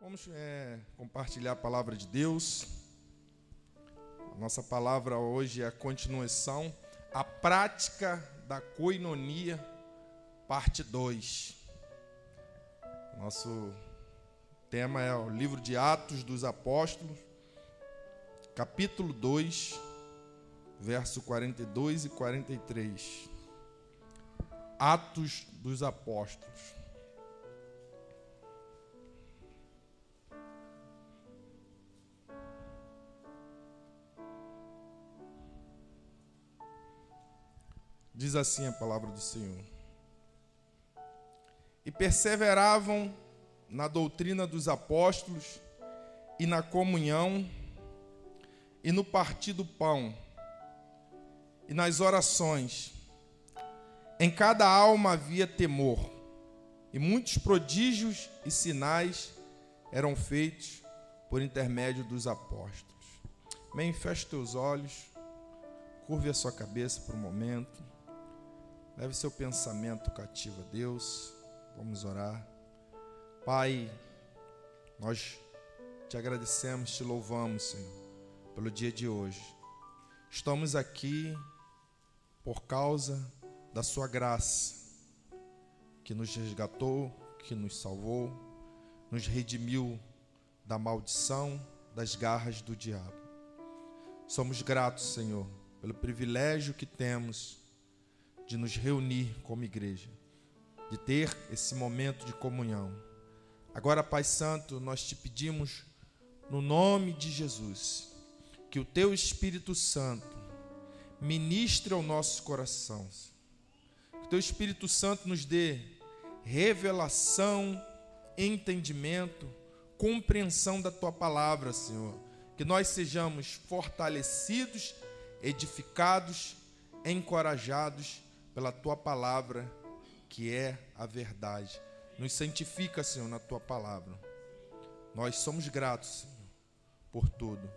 Vamos é, compartilhar a palavra de Deus. A nossa palavra hoje é a continuação, a prática da coinonia, parte 2. Nosso tema é o livro de Atos dos Apóstolos, capítulo 2, verso 42 e 43. Atos dos Apóstolos. Diz assim a palavra do Senhor. E perseveravam na doutrina dos apóstolos e na comunhão e no partir do pão e nas orações. Em cada alma havia temor, e muitos prodígios e sinais eram feitos por intermédio dos apóstolos. Bem, feche teus olhos, curve a sua cabeça por um momento. Leve seu pensamento cativo a Deus. Vamos orar. Pai, nós te agradecemos, te louvamos, Senhor, pelo dia de hoje. Estamos aqui por causa da Sua graça, que nos resgatou, que nos salvou, nos redimiu da maldição, das garras do diabo. Somos gratos, Senhor, pelo privilégio que temos de nos reunir como igreja, de ter esse momento de comunhão. Agora, Pai Santo, nós te pedimos, no nome de Jesus, que o Teu Espírito Santo ministre ao nosso coração, que o Teu Espírito Santo nos dê revelação, entendimento, compreensão da Tua palavra, Senhor, que nós sejamos fortalecidos, edificados, encorajados pela tua palavra, que é a verdade. Nos santifica, Senhor, na tua palavra. Nós somos gratos, Senhor, por tudo.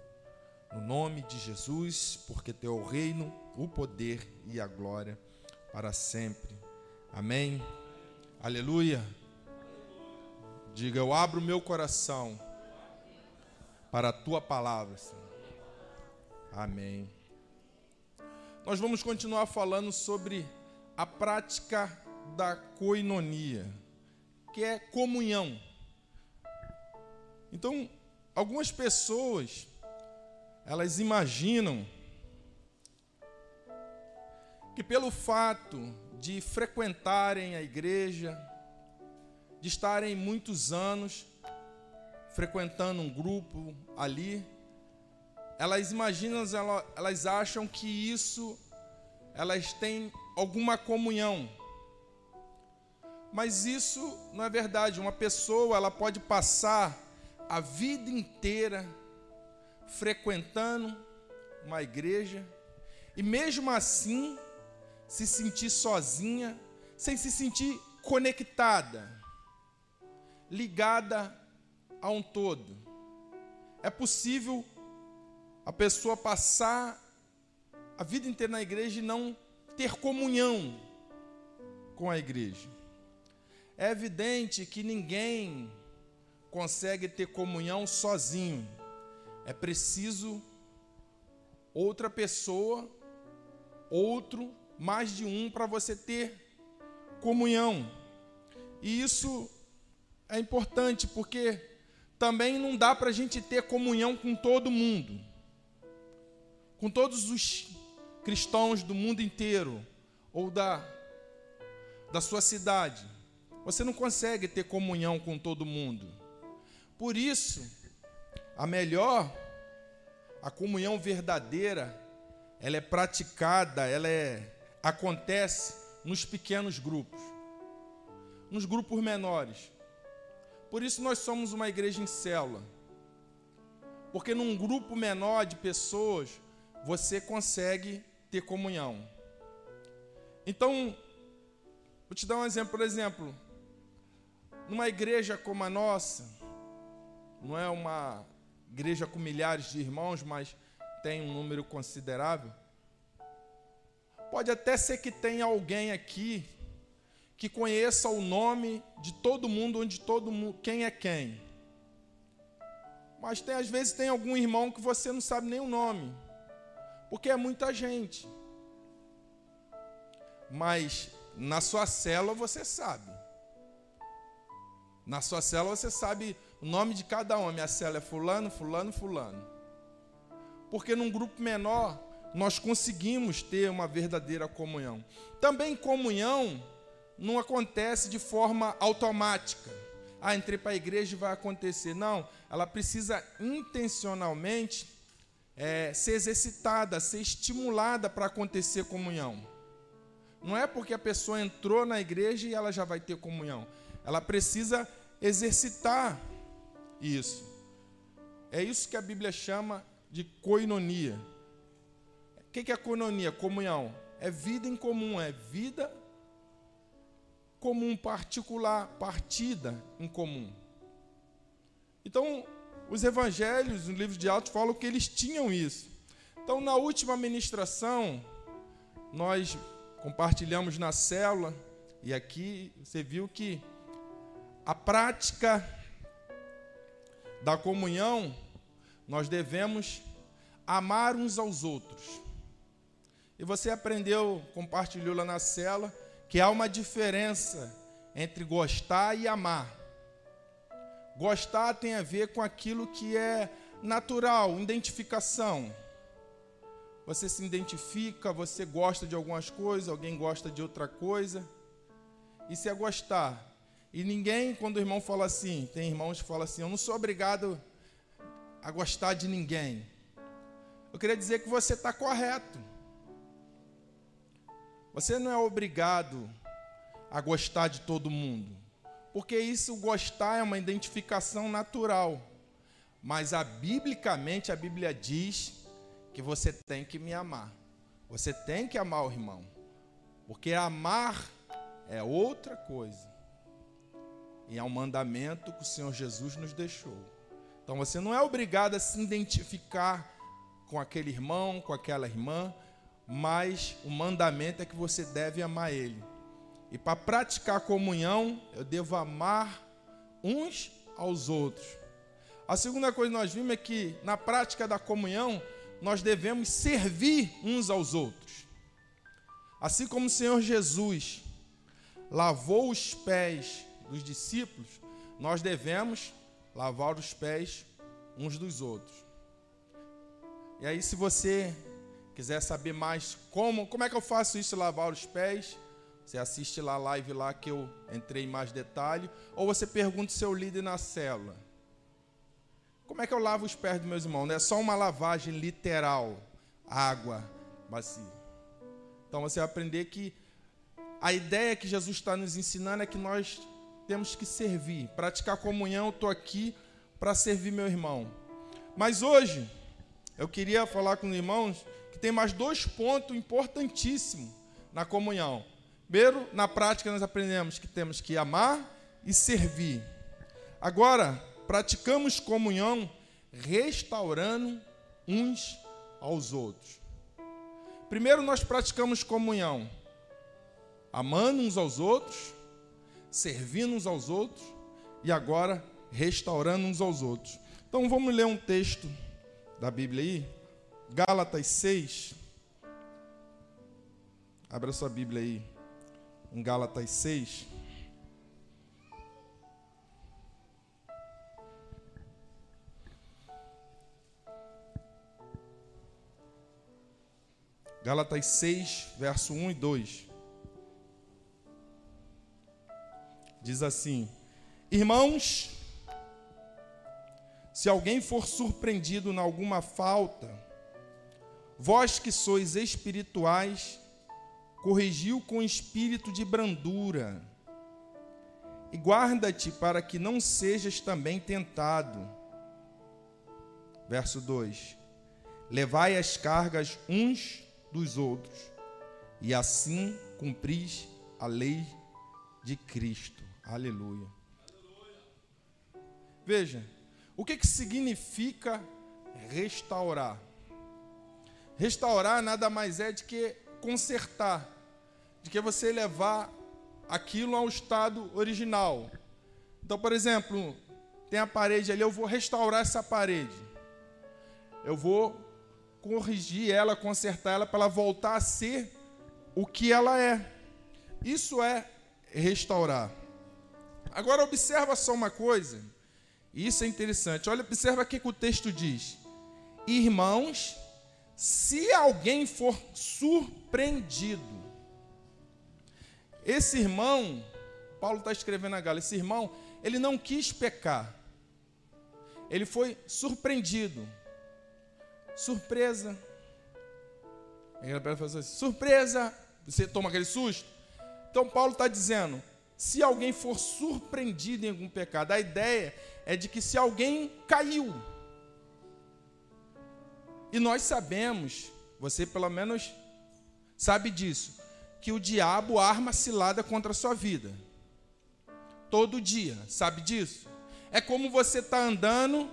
No nome de Jesus, porque teu é o reino, o poder e a glória para sempre. Amém. Aleluia. Diga, eu abro meu coração para a tua palavra, Senhor. Amém. Nós vamos continuar falando sobre a prática da coinonia, que é comunhão. Então, algumas pessoas elas imaginam que pelo fato de frequentarem a igreja, de estarem muitos anos frequentando um grupo ali, elas imaginam, elas acham que isso elas têm alguma comunhão. Mas isso não é verdade. Uma pessoa, ela pode passar a vida inteira frequentando uma igreja e mesmo assim se sentir sozinha, sem se sentir conectada, ligada a um todo. É possível a pessoa passar a vida inteira na igreja e não ter comunhão com a igreja. É evidente que ninguém consegue ter comunhão sozinho. É preciso outra pessoa, outro, mais de um para você ter comunhão. E isso é importante porque também não dá para a gente ter comunhão com todo mundo, com todos os cristãos do mundo inteiro ou da, da sua cidade. Você não consegue ter comunhão com todo mundo. Por isso, a melhor, a comunhão verdadeira, ela é praticada, ela é acontece nos pequenos grupos, nos grupos menores. Por isso nós somos uma igreja em célula. Porque num grupo menor de pessoas, você consegue ter comunhão. Então, vou te dar um exemplo, por exemplo, numa igreja como a nossa, não é uma igreja com milhares de irmãos, mas tem um número considerável. Pode até ser que tenha alguém aqui que conheça o nome de todo mundo, onde todo mundo, quem é quem. Mas tem às vezes tem algum irmão que você não sabe nem o nome, porque é muita gente. Mas na sua célula você sabe. Na sua célula você sabe o nome de cada um. A célula é fulano, fulano, fulano. Porque num grupo menor nós conseguimos ter uma verdadeira comunhão. Também comunhão não acontece de forma automática. Ah, entrei para a igreja e vai acontecer. Não, ela precisa intencionalmente é, ser exercitada, ser estimulada para acontecer comunhão. Não é porque a pessoa entrou na igreja e ela já vai ter comunhão. Ela precisa exercitar isso. É isso que a Bíblia chama de coinonia. O que é coinonia? Comunhão. É vida em comum, é vida comum, particular, partida em comum. Então, os evangelhos, no livro de Atos, falam que eles tinham isso. Então, na última ministração, nós compartilhamos na célula, e aqui você viu que a prática da comunhão, nós devemos amar uns aos outros. E você aprendeu, compartilhou lá na cela, que há uma diferença entre gostar e amar. Gostar tem a ver com aquilo que é natural, identificação. Você se identifica, você gosta de algumas coisas, alguém gosta de outra coisa. Isso é gostar. E ninguém, quando o irmão fala assim, tem irmãos que falam assim: Eu não sou obrigado a gostar de ninguém. Eu queria dizer que você está correto. Você não é obrigado a gostar de todo mundo, porque isso gostar é uma identificação natural. Mas a biblicamente a Bíblia diz que você tem que me amar. Você tem que amar o irmão. Porque amar é outra coisa. E é um mandamento que o Senhor Jesus nos deixou. Então você não é obrigado a se identificar com aquele irmão, com aquela irmã, mas o mandamento é que você deve amar ele. E para praticar a comunhão, eu devo amar uns aos outros. A segunda coisa que nós vimos é que na prática da comunhão, nós devemos servir uns aos outros. Assim como o Senhor Jesus lavou os pés dos discípulos, nós devemos lavar os pés uns dos outros. E aí, se você quiser saber mais como, como é que eu faço isso, lavar os pés, você assiste lá a live lá que eu entrei em mais detalhe, ou você pergunta seu líder na célula. Como é que eu lavo os pés dos meus irmãos? Não é só uma lavagem literal, água, bacia. Então você vai aprender que a ideia que Jesus está nos ensinando é que nós temos que servir, praticar comunhão. Estou aqui para servir meu irmão. Mas hoje eu queria falar com os irmãos que tem mais dois pontos importantíssimos na comunhão. Primeiro, na prática, nós aprendemos que temos que amar e servir. Agora, praticamos comunhão restaurando uns aos outros. Primeiro, nós praticamos comunhão amando uns aos outros, servindo uns aos outros e agora restaurando uns aos outros. Então, vamos ler um texto da Bíblia aí, Gálatas 6. Abra sua Bíblia aí, em Gálatas 6. Gálatas 6, verso 1 e 2. Diz assim: Irmãos, se alguém for surpreendido em alguma falta, Vós que sois espirituais, corrigiu com espírito de brandura, e guarda-te para que não sejas também tentado. Verso 2: Levai as cargas uns dos outros, e assim cumpris a lei de Cristo. Aleluia. Veja, o que, que significa restaurar? Restaurar nada mais é de que consertar, de que você levar aquilo ao estado original. Então, por exemplo, tem a parede ali, eu vou restaurar essa parede. Eu vou corrigir ela, consertar ela para ela voltar a ser o que ela é. Isso é restaurar. Agora observa só uma coisa. Isso é interessante. Olha, observa o que o texto diz. Irmãos, se alguém for surpreendido, esse irmão, Paulo está escrevendo a Gala, esse irmão, ele não quis pecar, ele foi surpreendido. Surpresa. Assim, surpresa! Você toma aquele susto? Então Paulo está dizendo: se alguém for surpreendido em algum pecado, a ideia é de que se alguém caiu, e nós sabemos, você pelo menos sabe disso, que o diabo arma cilada contra a sua vida. Todo dia, sabe disso? É como você está andando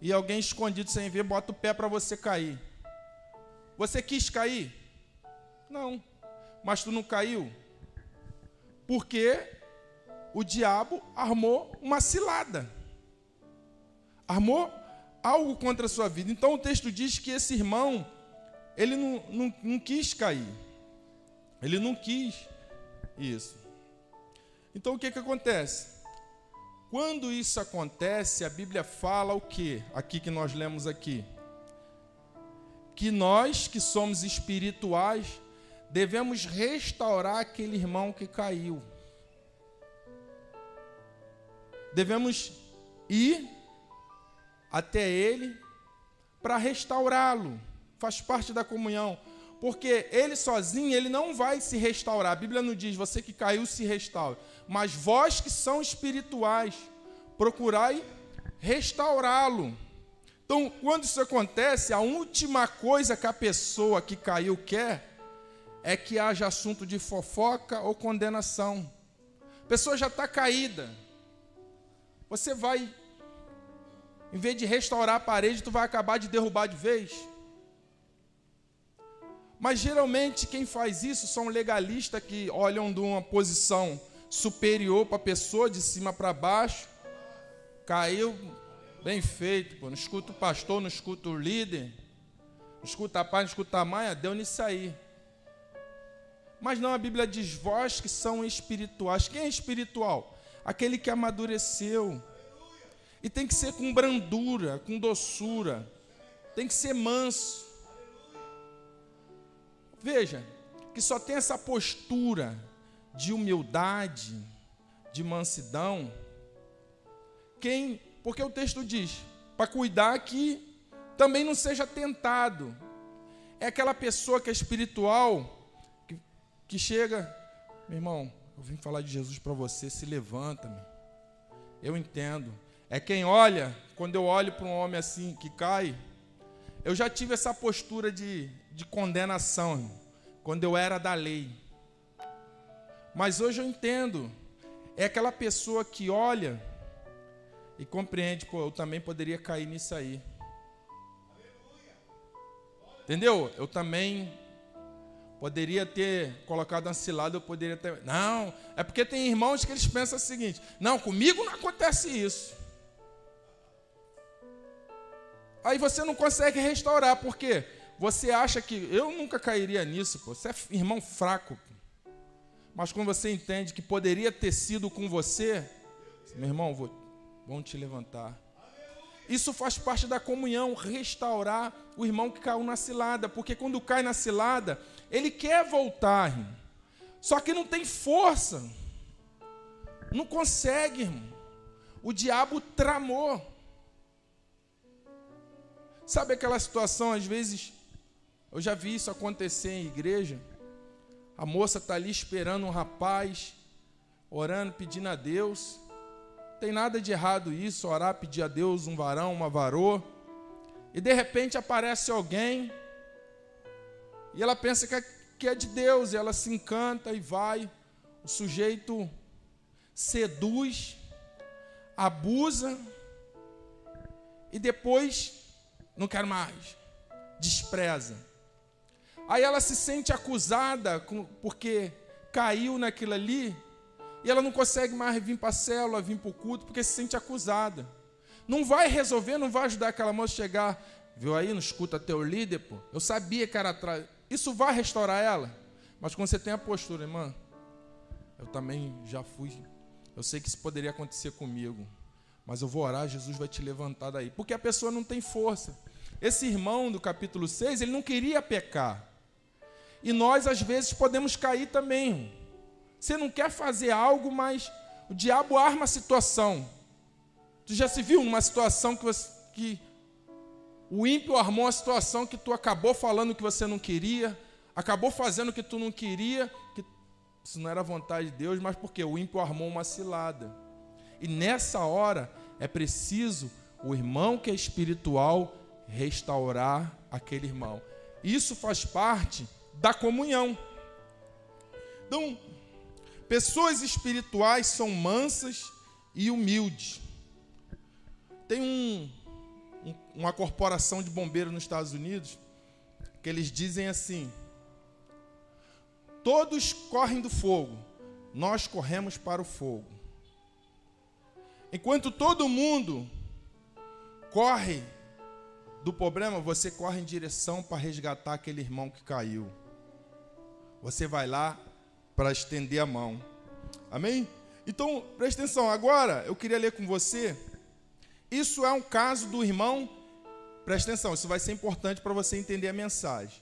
e alguém escondido sem ver bota o pé para você cair. Você quis cair? Não. Mas tu não caiu? Porque o diabo armou uma cilada. Armou algo contra a sua vida. Então o texto diz que esse irmão, ele não, não, não quis cair. Ele não quis isso. Então o que, que acontece? Quando isso acontece, a Bíblia fala o que? Aqui que nós lemos aqui. Que nós que somos espirituais devemos restaurar aquele irmão que caiu. Devemos ir até ele para restaurá-lo. Faz parte da comunhão. Porque ele sozinho, ele não vai se restaurar. A Bíblia não diz, você que caiu se restaure. Mas vós que são espirituais, procurai restaurá-lo. Então, quando isso acontece, a última coisa que a pessoa que caiu quer é que haja assunto de fofoca ou condenação. A pessoa já está caída. Você vai em vez de restaurar a parede, tu vai acabar de derrubar de vez. Mas geralmente quem faz isso são legalistas que olham de uma posição superior para a pessoa, de cima para baixo. Caiu, bem feito, pô. não escuta o pastor, não escuta o líder, não escuta a pai, não escuta a mãe, deu nisso aí. Mas não, a Bíblia diz: vós que são espirituais. Quem é espiritual? Aquele que amadureceu, e tem que ser com brandura, com doçura. Tem que ser manso. Veja, que só tem essa postura de humildade, de mansidão. Quem, porque o texto diz, para cuidar que também não seja tentado. É aquela pessoa que é espiritual, que, que chega, meu irmão, eu vim falar de Jesus para você, se levanta-me. Eu entendo. É quem olha, quando eu olho para um homem assim que cai, eu já tive essa postura de, de condenação, quando eu era da lei. Mas hoje eu entendo, é aquela pessoa que olha e compreende, pô, eu também poderia cair nisso aí. Entendeu? Eu também poderia ter colocado uma cilada, eu poderia ter. Não, é porque tem irmãos que eles pensam o seguinte: não, comigo não acontece isso. Aí você não consegue restaurar, porque você acha que eu nunca cairia nisso, pô. Você é irmão fraco. Mas quando você entende que poderia ter sido com você, meu irmão, vou, vão te levantar. Isso faz parte da comunhão, restaurar o irmão que caiu na cilada, porque quando cai na cilada, ele quer voltar, irmão. Só que não tem força. Não consegue, irmão. O diabo tramou. Sabe aquela situação, às vezes, eu já vi isso acontecer em igreja. A moça está ali esperando um rapaz, orando, pedindo a Deus. Não tem nada de errado isso, orar, pedir a Deus um varão, uma varô. E de repente aparece alguém e ela pensa que é, que é de Deus, e ela se encanta e vai. O sujeito seduz, abusa e depois não quero mais. Despreza. Aí ela se sente acusada porque caiu naquilo ali, E ela não consegue mais vir para a célula, vir para o culto, porque se sente acusada. Não vai resolver, não vai ajudar aquela moça a chegar. Viu aí, não escuta teu líder, pô. Eu sabia que era atrás. Isso vai restaurar ela. Mas quando você tem a postura, irmã, eu também já fui. Eu sei que isso poderia acontecer comigo. Mas eu vou orar, Jesus vai te levantar daí. Porque a pessoa não tem força. Esse irmão do capítulo 6, ele não queria pecar. E nós, às vezes, podemos cair também. Você não quer fazer algo, mas o diabo arma a situação. Tu já se viu numa situação que, você, que o ímpio armou a situação que tu acabou falando que você não queria, acabou fazendo o que tu não queria, que isso não era vontade de Deus, mas porque o ímpio armou uma cilada. E nessa hora é preciso o irmão que é espiritual restaurar aquele irmão. Isso faz parte da comunhão. Então, pessoas espirituais são mansas e humildes. Tem um, um, uma corporação de bombeiros nos Estados Unidos que eles dizem assim: todos correm do fogo, nós corremos para o fogo. Enquanto todo mundo corre do problema, você corre em direção para resgatar aquele irmão que caiu. Você vai lá para estender a mão. Amém? Então, preste atenção. Agora, eu queria ler com você. Isso é um caso do irmão. Preste atenção, isso vai ser importante para você entender a mensagem.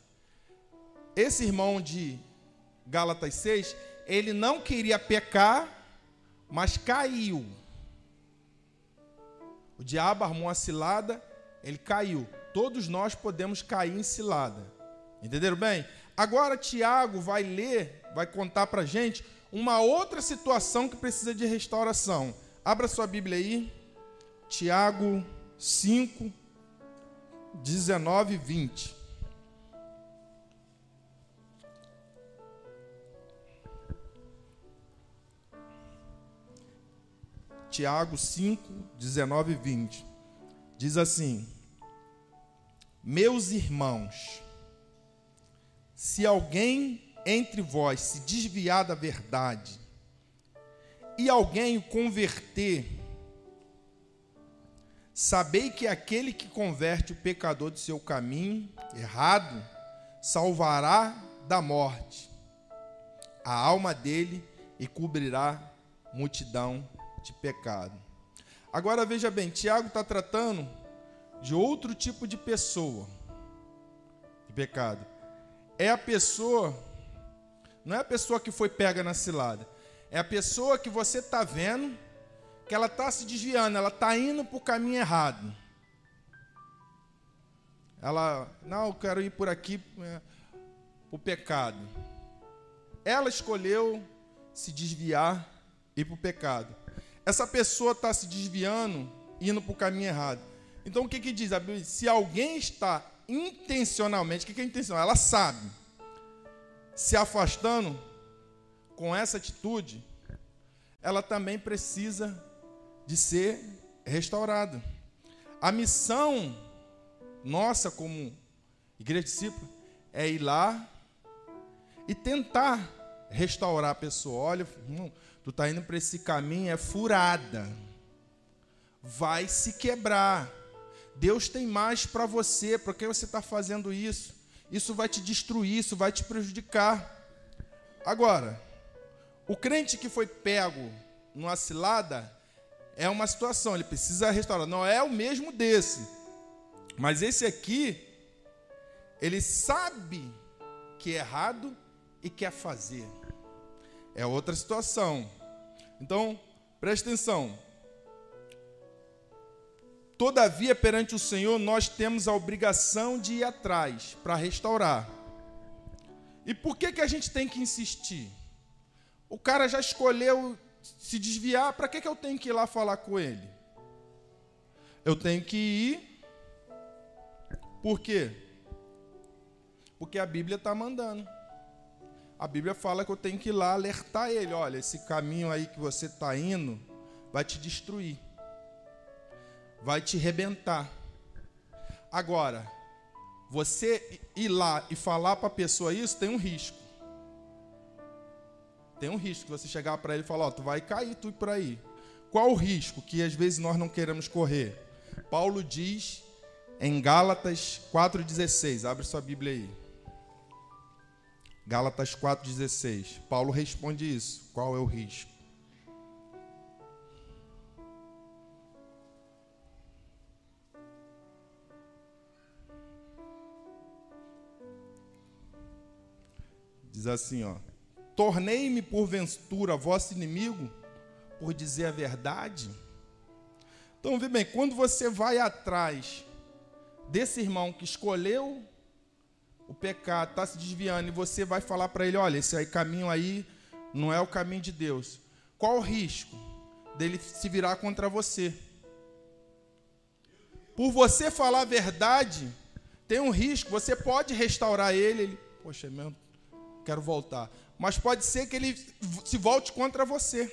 Esse irmão de Gálatas 6, ele não queria pecar, mas caiu. O diabo armou uma cilada, ele caiu. Todos nós podemos cair em cilada. Entenderam bem? Agora Tiago vai ler, vai contar para gente uma outra situação que precisa de restauração. Abra sua Bíblia aí. Tiago 5, 19 e 20. Tiago 5, 19 e 20. Diz assim: Meus irmãos, se alguém entre vós se desviar da verdade e alguém o converter, sabei que aquele que converte o pecador do seu caminho errado salvará da morte a alma dele e cobrirá multidão de pecado. Agora veja bem, Tiago está tratando de outro tipo de pessoa de pecado é a pessoa, não é a pessoa que foi pega na cilada, é a pessoa que você está vendo que ela está se desviando, ela está indo para o caminho errado. Ela, não, eu quero ir por aqui é, o pecado. Ela escolheu se desviar e ir para o pecado. Essa pessoa está se desviando, indo para o caminho errado. Então o que, que diz a Bíblia? Se alguém está intencionalmente, o que é intencional? Ela sabe, se afastando com essa atitude, ela também precisa de ser restaurada. A missão nossa como igreja discípula é ir lá e tentar restaurar a pessoa. Olha, irmão, tu está indo para esse caminho, é furada. Vai se quebrar. Deus tem mais para você, por que você está fazendo isso? Isso vai te destruir, isso vai te prejudicar. Agora, o crente que foi pego numa cilada é uma situação, ele precisa restaurar. Não é o mesmo desse, mas esse aqui, ele sabe que é errado e quer fazer. É outra situação. Então, preste atenção. Todavia, perante o Senhor, nós temos a obrigação de ir atrás para restaurar. E por que, que a gente tem que insistir? O cara já escolheu se desviar, para que, que eu tenho que ir lá falar com ele? Eu tenho que ir. Por quê? Porque a Bíblia está mandando. A Bíblia fala que eu tenho que ir lá alertar ele: olha, esse caminho aí que você está indo vai te destruir vai te rebentar. Agora, você ir lá e falar para a pessoa isso tem um risco. Tem um risco de você chegar para ele e falar: Ó, tu vai cair tu por aí. Qual o risco que às vezes nós não queremos correr? Paulo diz em Gálatas 4,16. Abre sua Bíblia aí. Gálatas 4,16. Paulo responde isso. Qual é o risco? Diz assim, ó: Tornei-me porventura vosso inimigo por dizer a verdade? Então, vê bem, quando você vai atrás desse irmão que escolheu o pecado, está se desviando, e você vai falar para ele: olha, esse aí, caminho aí não é o caminho de Deus. Qual o risco dele se virar contra você? Por você falar a verdade, tem um risco, você pode restaurar ele, ele, poxa, é mesmo, quero voltar. Mas pode ser que ele se volte contra você.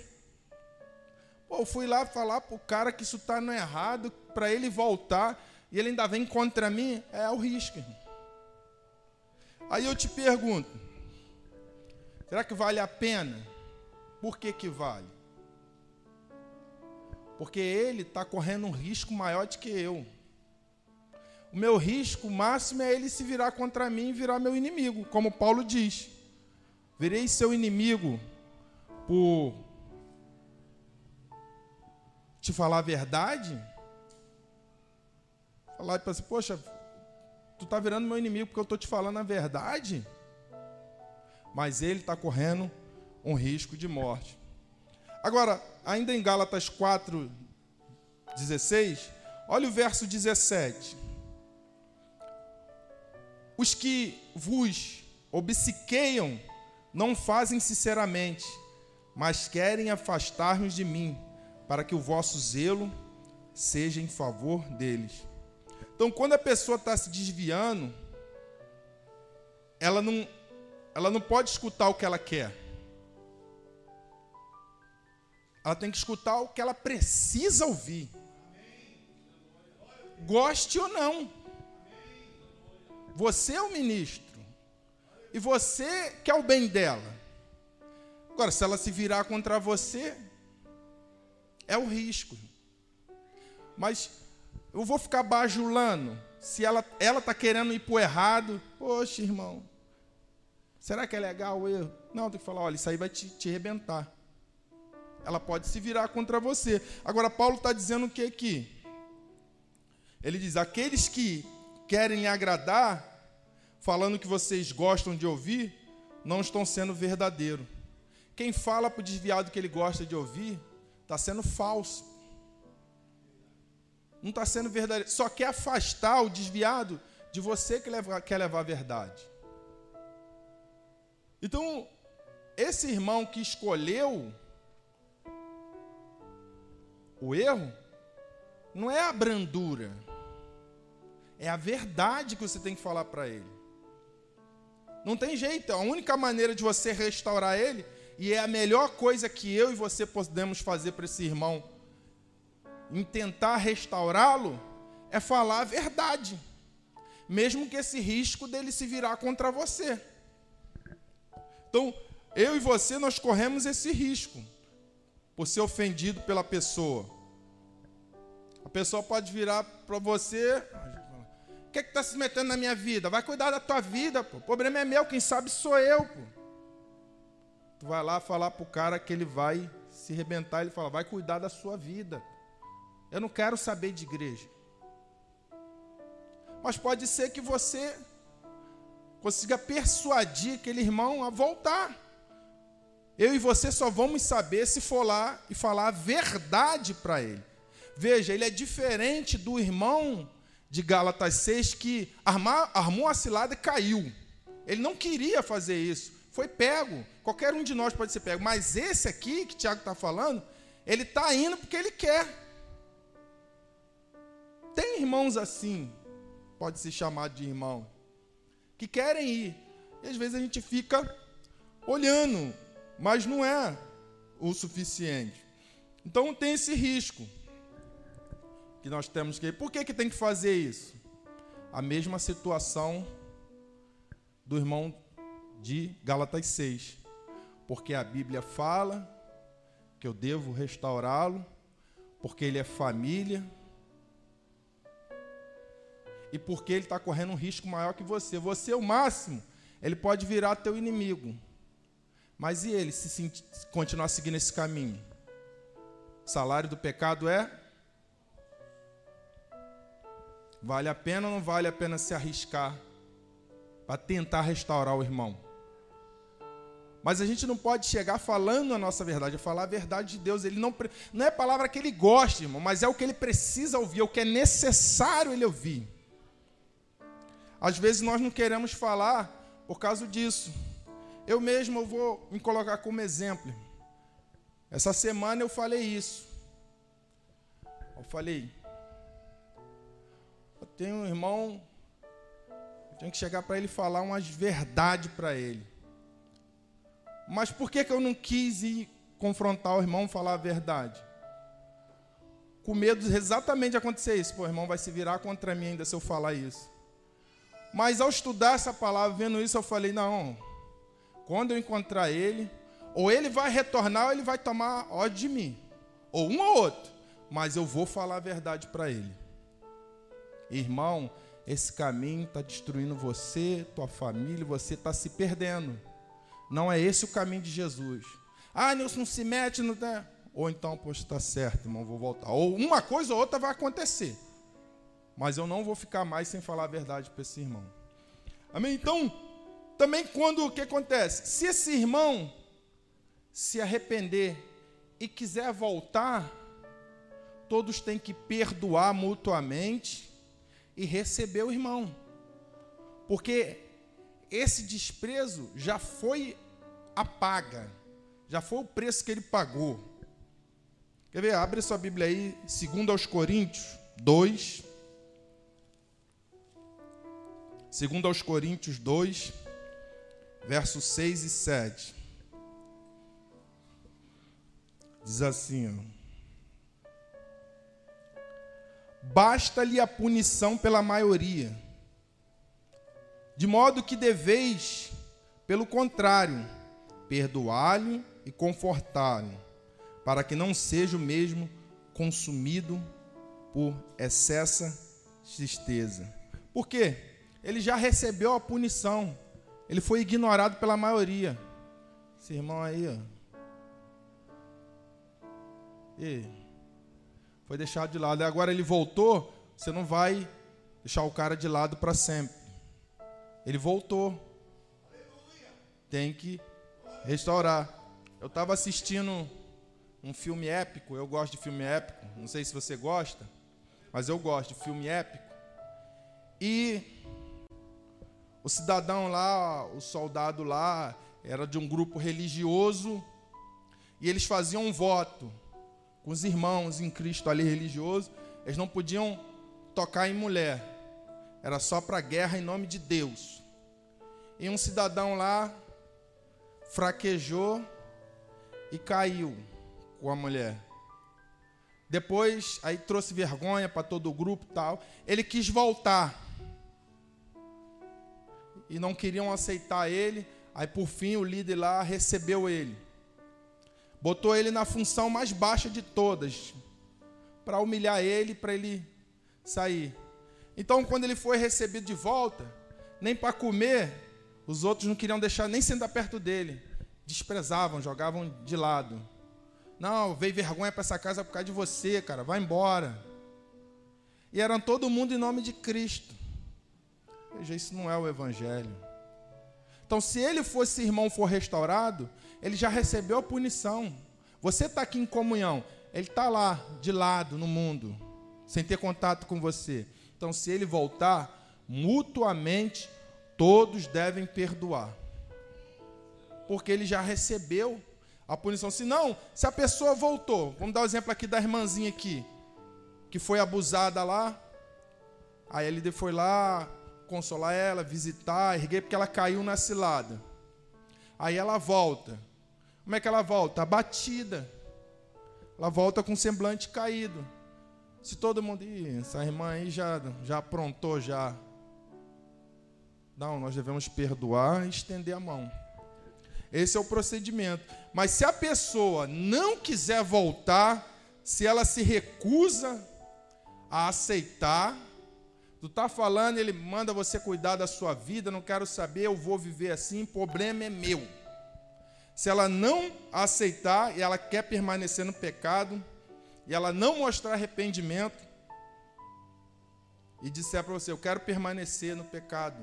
Pô, eu fui lá falar pro cara que isso está no errado, para ele voltar, e ele ainda vem contra mim, é o risco. Aí eu te pergunto, será que vale a pena? Por que que vale? Porque ele está correndo um risco maior do que eu. O meu risco máximo é ele se virar contra mim e virar meu inimigo, como Paulo diz. Virei seu inimigo por te falar a verdade? Falar para assim, poxa, tu está virando meu inimigo porque eu estou te falando a verdade? Mas ele está correndo um risco de morte. Agora, ainda em Gálatas 4, 16, olha o verso 17. Os que vos obsequiam não fazem sinceramente, mas querem afastar-nos de mim, para que o vosso zelo seja em favor deles. Então, quando a pessoa está se desviando, ela não, ela não pode escutar o que ela quer. Ela tem que escutar o que ela precisa ouvir. Goste ou não. Você é o ministro. E você quer o bem dela. Agora, se ela se virar contra você, é o risco. Mas eu vou ficar bajulando se ela ela tá querendo ir pro errado. Poxa, irmão. Será que é legal o erro? Não, tem que falar, olha, isso aí vai te, te arrebentar. Ela pode se virar contra você. Agora, Paulo está dizendo o que aqui? Ele diz: aqueles que querem lhe agradar falando que vocês gostam de ouvir, não estão sendo verdadeiro. Quem fala para o desviado que ele gosta de ouvir, está sendo falso. Não está sendo verdadeiro. Só quer afastar o desviado de você que leva, quer levar a verdade. Então, esse irmão que escolheu o erro, não é a brandura, é a verdade que você tem que falar para ele. Não tem jeito, a única maneira de você restaurar ele, e é a melhor coisa que eu e você podemos fazer para esse irmão, em tentar restaurá-lo, é falar a verdade, mesmo que esse risco dele se virar contra você. Então, eu e você, nós corremos esse risco, por ser ofendido pela pessoa. A pessoa pode virar para você, que está se metendo na minha vida? Vai cuidar da tua vida, pô. O problema é meu, quem sabe sou eu, pô. Tu vai lá falar pro cara que ele vai se rebentar, ele fala, vai cuidar da sua vida. Eu não quero saber de igreja. Mas pode ser que você consiga persuadir aquele irmão a voltar. Eu e você só vamos saber se for lá e falar a verdade para ele. Veja, ele é diferente do irmão de Gálatas 6 que armar, armou a cilada e caiu. Ele não queria fazer isso. Foi pego. Qualquer um de nós pode ser pego. Mas esse aqui que Tiago está falando, ele está indo porque ele quer. Irmãos assim, pode ser chamado de irmão, que querem ir. E às vezes a gente fica olhando, mas não é o suficiente. Então tem esse risco que nós temos que. Por que, que tem que fazer isso? A mesma situação do irmão de Gálatas 6. porque a Bíblia fala que eu devo restaurá-lo, porque ele é família e porque ele está correndo um risco maior que você. Você, o máximo, ele pode virar teu inimigo. Mas e ele se continuar seguindo esse caminho? Salário do pecado é? Vale a pena ou não vale a pena se arriscar para tentar restaurar o irmão? Mas a gente não pode chegar falando a nossa verdade, é falar a verdade de Deus. Ele não, não é palavra que ele gosta, irmão, mas é o que ele precisa ouvir, é o que é necessário ele ouvir. Às vezes nós não queremos falar por causa disso. Eu mesmo eu vou me colocar como exemplo. Essa semana eu falei isso. Eu falei, eu tenho um irmão, eu tenho que chegar para ele falar umas verdades para ele. Mas por que, que eu não quis ir confrontar o irmão falar a verdade? Com medo de exatamente acontecer isso. Pô, o irmão vai se virar contra mim ainda se eu falar isso. Mas ao estudar essa palavra, vendo isso, eu falei: não, quando eu encontrar ele, ou ele vai retornar ou ele vai tomar ódio de mim. Ou um ou outro. Mas eu vou falar a verdade para ele. Irmão, esse caminho está destruindo você, tua família, você está se perdendo. Não é esse o caminho de Jesus. Ah, Nilson, não se mete no. Ou então, poxa, está certo, irmão, vou voltar. Ou uma coisa ou outra vai acontecer. Mas eu não vou ficar mais sem falar a verdade para esse irmão. Amém? Então, também quando o que acontece? Se esse irmão se arrepender e quiser voltar, todos têm que perdoar mutuamente e receber o irmão. Porque esse desprezo já foi a paga, já foi o preço que ele pagou. Quer ver? Abre sua Bíblia aí, segundo aos Coríntios 2. Segundo aos Coríntios 2, versos 6 e 7. Diz assim. Basta-lhe a punição pela maioria de modo que deveis, pelo contrário, perdoar-lhe e confortar-lhe, para que não seja o mesmo consumido por excessa tristeza. Por quê? Ele já recebeu a punição. Ele foi ignorado pela maioria. Esse irmão aí, ó. E foi deixado de lado. E agora ele voltou. Você não vai deixar o cara de lado para sempre. Ele voltou. Tem que restaurar. Eu estava assistindo um filme épico. Eu gosto de filme épico. Não sei se você gosta, mas eu gosto de filme épico. E o cidadão lá, o soldado lá, era de um grupo religioso e eles faziam um voto com os irmãos em Cristo ali religioso. Eles não podiam tocar em mulher era só para guerra em nome de Deus. E um cidadão lá fraquejou e caiu com a mulher. Depois, aí trouxe vergonha para todo o grupo tal. Ele quis voltar. E não queriam aceitar ele. Aí, por fim, o líder lá recebeu ele. Botou ele na função mais baixa de todas. Para humilhar ele, para ele sair. Então, quando ele foi recebido de volta, nem para comer, os outros não queriam deixar nem sentar perto dele. Desprezavam, jogavam de lado. Não, veio vergonha para essa casa por causa de você, cara, vai embora. E eram todo mundo em nome de Cristo. Veja, isso não é o Evangelho. Então, se ele fosse irmão for restaurado, ele já recebeu a punição. Você está aqui em comunhão, ele está lá, de lado, no mundo, sem ter contato com você. Então, se ele voltar, mutuamente todos devem perdoar. Porque ele já recebeu a punição. Se não, se a pessoa voltou, vamos dar o um exemplo aqui da irmãzinha aqui, que foi abusada lá, aí ele foi lá consolar ela, visitar, erguer, porque ela caiu na cilada. Aí ela volta. Como é que ela volta? Abatida. Ela volta com semblante caído. Se todo mundo. Ih, essa irmã aí já, já aprontou já. Não, nós devemos perdoar e estender a mão. Esse é o procedimento. Mas se a pessoa não quiser voltar, se ela se recusa a aceitar, tu tá falando, ele manda você cuidar da sua vida, não quero saber, eu vou viver assim, problema é meu. Se ela não aceitar e ela quer permanecer no pecado, e ela não mostrar arrependimento, e disser para você, eu quero permanecer no pecado.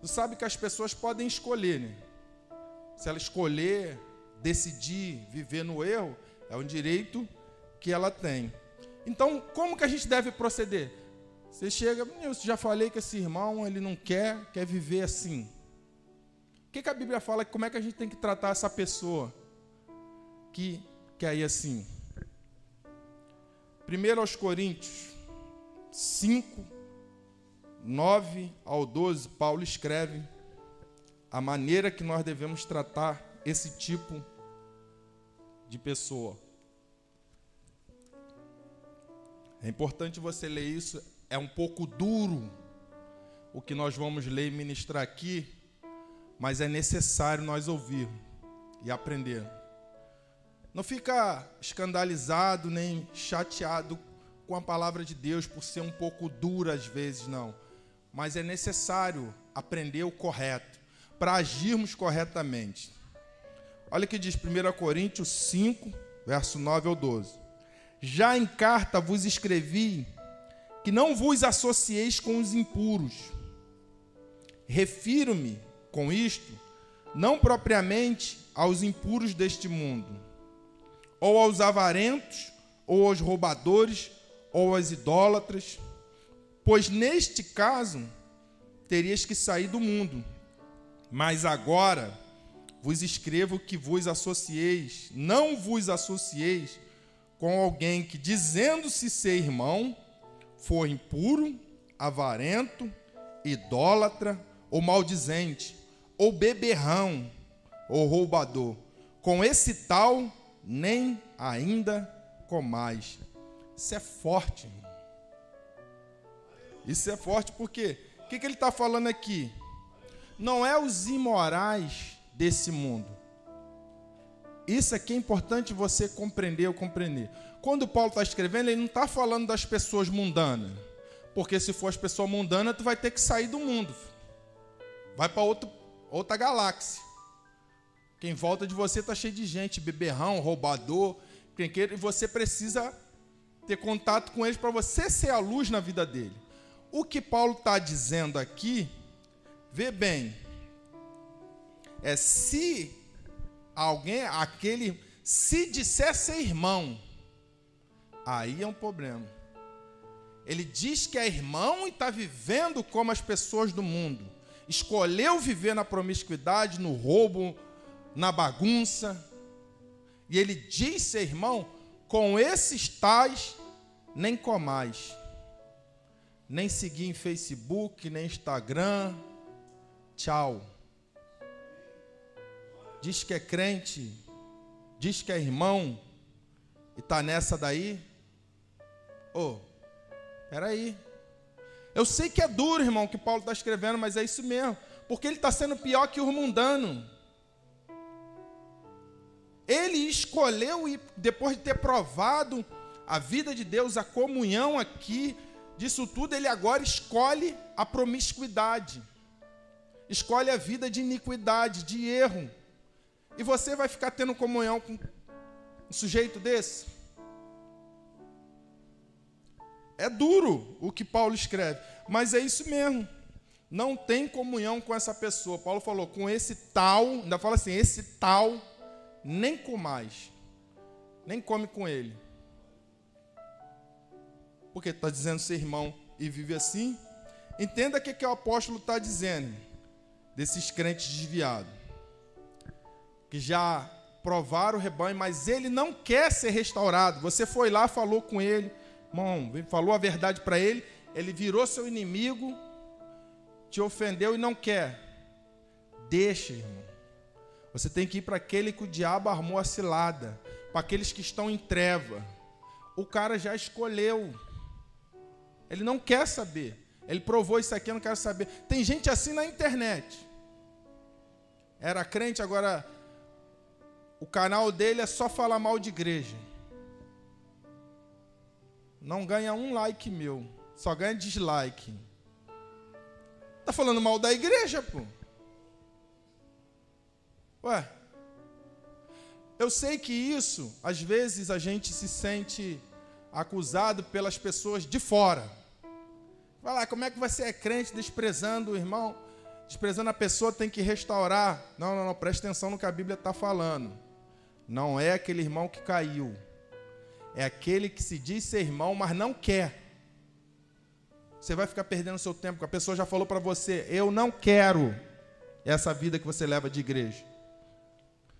Tu sabe que as pessoas podem escolher, né? Se ela escolher, decidir viver no erro, é um direito que ela tem. Então, como que a gente deve proceder? Você chega, eu já falei que esse irmão, ele não quer, quer viver assim. O que, que a Bíblia fala? Como é que a gente tem que tratar essa pessoa que quer ir assim? Primeiro aos Coríntios 5, 9 ao 12, Paulo escreve a maneira que nós devemos tratar esse tipo de pessoa. É importante você ler isso, é um pouco duro o que nós vamos ler e ministrar aqui, mas é necessário nós ouvir e aprender. Não fica escandalizado nem chateado com a palavra de Deus por ser um pouco dura às vezes, não. Mas é necessário aprender o correto para agirmos corretamente. Olha o que diz 1 Coríntios 5, verso 9 ao 12. Já em carta vos escrevi que não vos associeis com os impuros. Refiro-me com isto não propriamente aos impuros deste mundo, ou aos avarentos, ou aos roubadores, ou aos idólatras, pois neste caso terias que sair do mundo. Mas agora vos escrevo que vos associeis, não vos associeis com alguém que, dizendo-se ser irmão, for impuro, avarento, idólatra ou maldizente, ou beberrão, ou roubador. Com esse tal, nem ainda comais. Isso é forte. Isso é forte porque o que, que ele está falando aqui? Não é os imorais desse mundo. Isso aqui é importante você compreender ou compreender. Quando Paulo está escrevendo, ele não está falando das pessoas mundanas. Porque se for as pessoas mundanas, tu vai ter que sair do mundo. Vai para outra galáxia. Quem volta de você está cheio de gente, beberrão, roubador, e você precisa ter contato com eles para você ser a luz na vida dele. O que Paulo está dizendo aqui, vê bem, é se alguém, aquele, se disser ser irmão, aí é um problema. Ele diz que é irmão e está vivendo como as pessoas do mundo. Escolheu viver na promiscuidade, no roubo, na bagunça. E ele diz ser irmão, com esses tais nem comais. Nem seguir em Facebook, nem Instagram. Tchau diz que é crente, diz que é irmão, e está nessa daí? Ô, oh, peraí. Eu sei que é duro, irmão, que Paulo está escrevendo, mas é isso mesmo. Porque ele está sendo pior que o mundano. Ele escolheu, e depois de ter provado a vida de Deus, a comunhão aqui, disso tudo, ele agora escolhe a promiscuidade. Escolhe a vida de iniquidade, de erro. E você vai ficar tendo comunhão com um sujeito desse? É duro o que Paulo escreve, mas é isso mesmo. Não tem comunhão com essa pessoa. Paulo falou, com esse tal, ainda fala assim, esse tal, nem com mais. Nem come com ele. Porque está dizendo ser irmão e vive assim. Entenda o que, que o apóstolo está dizendo desses crentes desviados que já provaram o rebanho, mas ele não quer ser restaurado. Você foi lá, falou com ele, irmão, falou a verdade para ele, ele virou seu inimigo, te ofendeu e não quer. Deixa, irmão. Você tem que ir para aquele que o diabo armou a cilada, para aqueles que estão em treva. O cara já escolheu. Ele não quer saber. Ele provou isso aqui, eu não quero saber. Tem gente assim na internet. era crente, agora o canal dele é só falar mal de igreja. Não ganha um like meu, só ganha dislike. Tá falando mal da igreja, pô. Ué. Eu sei que isso, às vezes a gente se sente acusado pelas pessoas de fora. Vai lá, como é que você é crente desprezando o irmão? Desprezando a pessoa, tem que restaurar. Não, não, não, presta atenção no que a Bíblia está falando. Não é aquele irmão que caiu. É aquele que se diz ser irmão, mas não quer. Você vai ficar perdendo seu tempo, porque a pessoa já falou para você: Eu não quero essa vida que você leva de igreja.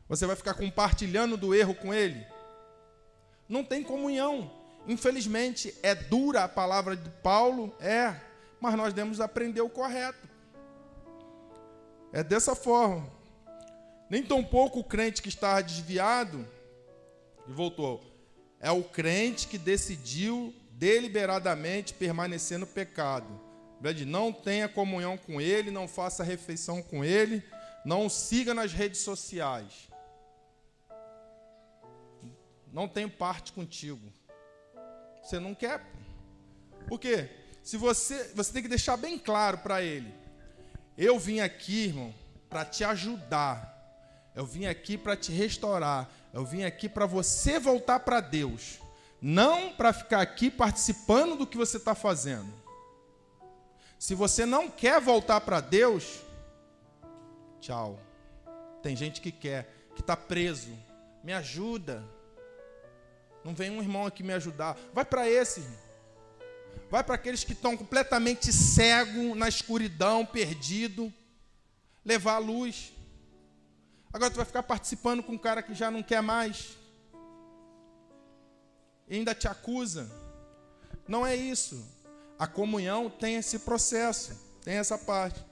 Você vai ficar compartilhando do erro com ele. Não tem comunhão. Infelizmente, é dura a palavra de Paulo, é, mas nós devemos aprender o correto. É dessa forma. Nem tão pouco o crente que estava desviado e voltou. É o crente que decidiu deliberadamente permanecer no pecado. Não tenha comunhão com ele, não faça refeição com ele, não siga nas redes sociais. Não tenho parte contigo. Você não quer. Por quê? Se você, você tem que deixar bem claro para ele. Eu vim aqui, irmão, para te ajudar. Eu vim aqui para te restaurar. Eu vim aqui para você voltar para Deus. Não para ficar aqui participando do que você está fazendo. Se você não quer voltar para Deus, tchau. Tem gente que quer, que está preso. Me ajuda. Não vem um irmão aqui me ajudar. Vai para esse, irmão. Vai para aqueles que estão completamente cego, na escuridão, perdido. Levar a luz. Agora tu vai ficar participando com um cara que já não quer mais. E ainda te acusa. Não é isso. A comunhão tem esse processo, tem essa parte.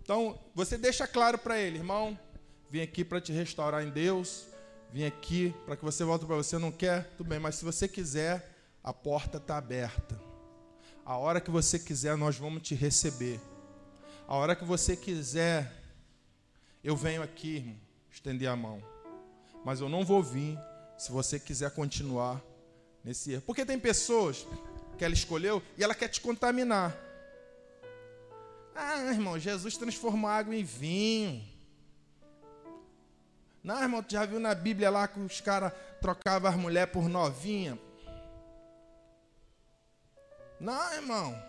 Então, você deixa claro para ele, irmão, vim aqui para te restaurar em Deus, vim aqui para que você volte para você, não quer? Tudo bem, mas se você quiser, a porta está aberta. A hora que você quiser, nós vamos te receber. A hora que você quiser, eu venho aqui, irmão estender a mão. Mas eu não vou vir se você quiser continuar nesse erro. Porque tem pessoas que ela escolheu e ela quer te contaminar. Ah, irmão, Jesus transformou água em vinho. Não, irmão, tu já viu na Bíblia lá que os caras trocavam as mulheres por novinha? Não, irmão.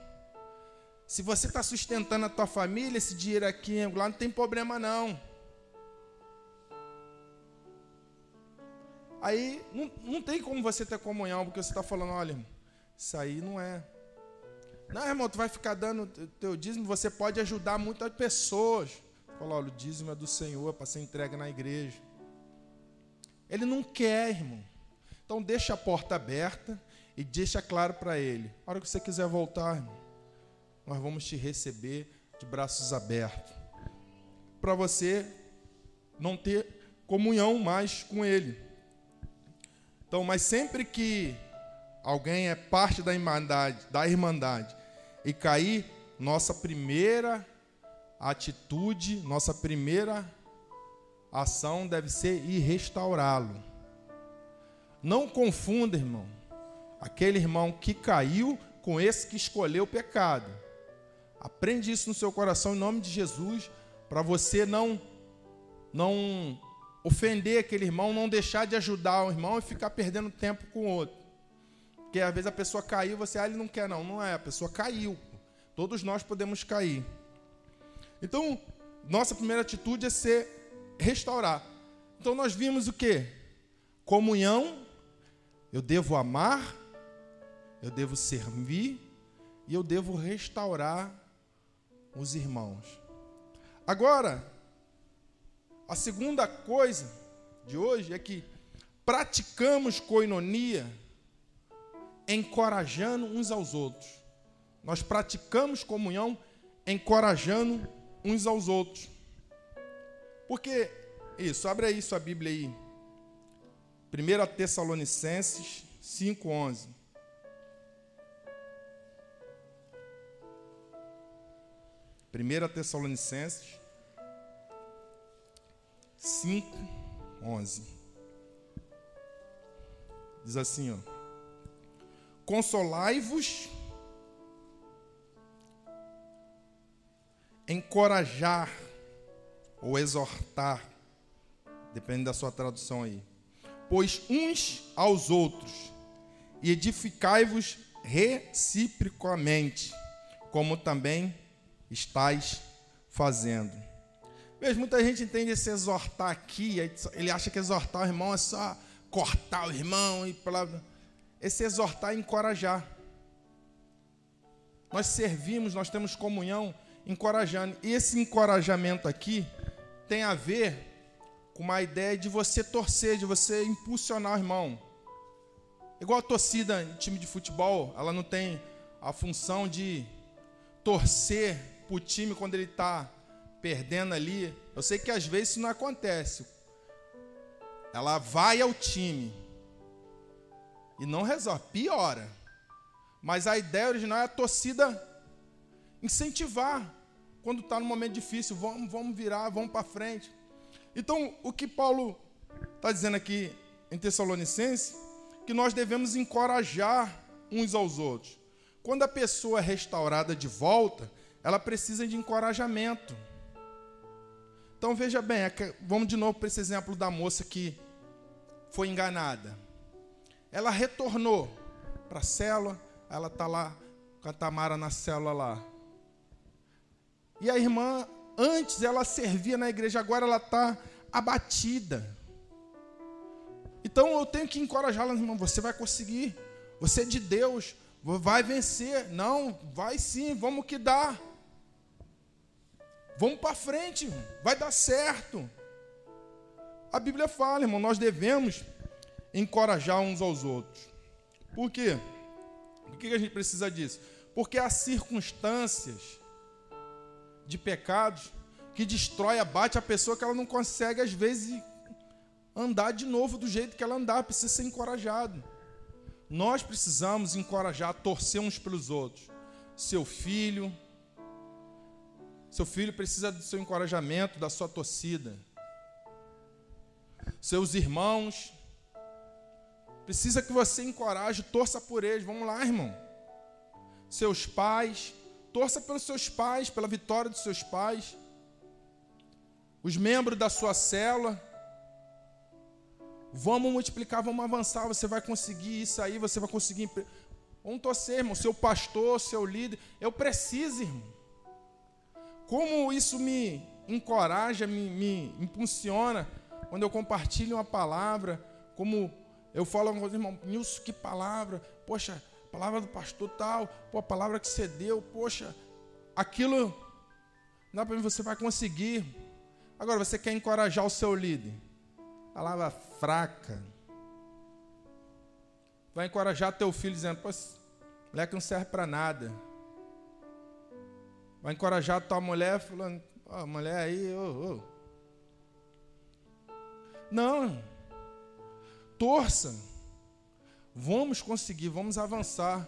Se você está sustentando a tua família, esse dinheiro aqui lá não tem problema não. Aí não, não tem como você ter comunhão, porque você está falando, olha, isso aí não é. Não, irmão, tu vai ficar dando teu dízimo, você pode ajudar muitas pessoas. Fala, olha, o dízimo é do Senhor para ser entregue na igreja. Ele não quer, irmão. Então deixa a porta aberta e deixa claro para ele. A hora que você quiser voltar, irmão, nós vamos te receber de braços abertos. Para você não ter comunhão mais com ele. Então, mas sempre que alguém é parte da irmandade, da irmandade e cair, nossa primeira atitude, nossa primeira ação deve ser ir restaurá-lo. Não confunda, irmão, aquele irmão que caiu com esse que escolheu o pecado. Aprende isso no seu coração em nome de Jesus, para você não não ofender aquele irmão, não deixar de ajudar o irmão e ficar perdendo tempo com o outro. Porque às vezes a pessoa caiu, você, ah, ele não quer, não. Não é, a pessoa caiu. Todos nós podemos cair. Então, nossa primeira atitude é ser restaurar. Então nós vimos o que? Comunhão, eu devo amar, eu devo servir e eu devo restaurar os irmãos. Agora, a segunda coisa de hoje é que praticamos coinonia encorajando uns aos outros. Nós praticamos comunhão encorajando uns aos outros. Porque isso, abre aí sua Bíblia aí. 1 Tessalonicenses 5:11. Primeira Tessalonicenses 5, 11. Diz assim, ó. Consolai-vos, encorajar ou exortar, depende da sua tradução aí. Pois uns aos outros, e edificai-vos reciprocamente, como também estáis fazendo. Veja, muita gente entende esse exortar aqui, ele acha que exortar o irmão é só cortar o irmão e. Esse exortar é encorajar. Nós servimos, nós temos comunhão encorajando. E esse encorajamento aqui tem a ver com uma ideia de você torcer, de você impulsionar o irmão. Igual a torcida em time de futebol, ela não tem a função de torcer para o time quando ele está perdendo ali. Eu sei que às vezes isso não acontece. Ela vai ao time e não resolve, piora. Mas a ideia original é a torcida incentivar quando está no momento difícil. Vamos, vamos virar, vamos para frente. Então, o que Paulo está dizendo aqui em Tessalonicenses, que nós devemos encorajar uns aos outros. Quando a pessoa é restaurada de volta, ela precisa de encorajamento. Então veja bem, é vamos de novo para esse exemplo da moça que foi enganada. Ela retornou para a célula, ela está lá com a Tamara na célula lá. E a irmã, antes ela servia na igreja, agora ela está abatida. Então eu tenho que encorajá-la, irmã, você vai conseguir. Você é de Deus, vai vencer. Não, vai sim, vamos que dá. Vamos para frente, vai dar certo. A Bíblia fala, irmão, nós devemos encorajar uns aos outros. Por quê? Por que a gente precisa disso? Porque há circunstâncias de pecados que destrói, abate a pessoa que ela não consegue, às vezes, andar de novo do jeito que ela andava, precisa ser encorajado. Nós precisamos encorajar, torcer uns pelos outros. Seu filho, seu filho precisa do seu encorajamento, da sua torcida. Seus irmãos, precisa que você encoraje, torça por eles. Vamos lá, irmão. Seus pais, torça pelos seus pais, pela vitória dos seus pais. Os membros da sua célula. Vamos multiplicar, vamos avançar. Você vai conseguir isso aí, você vai conseguir. Vamos torcer, irmão. Seu pastor, seu líder. Eu preciso, irmão como isso me encoraja, me, me impulsiona quando eu compartilho uma palavra, como eu falo com o irmão, Nilson, que palavra, poxa, palavra do pastor tal, pô, a palavra que você deu, poxa, aquilo, não para mim, você vai conseguir. Agora, você quer encorajar o seu líder, palavra fraca, vai encorajar teu filho dizendo, pô, moleque não serve para nada. Vai encorajar a tua mulher falando, oh, mulher aí, ô, oh, oh. Não. Torça. Vamos conseguir, vamos avançar.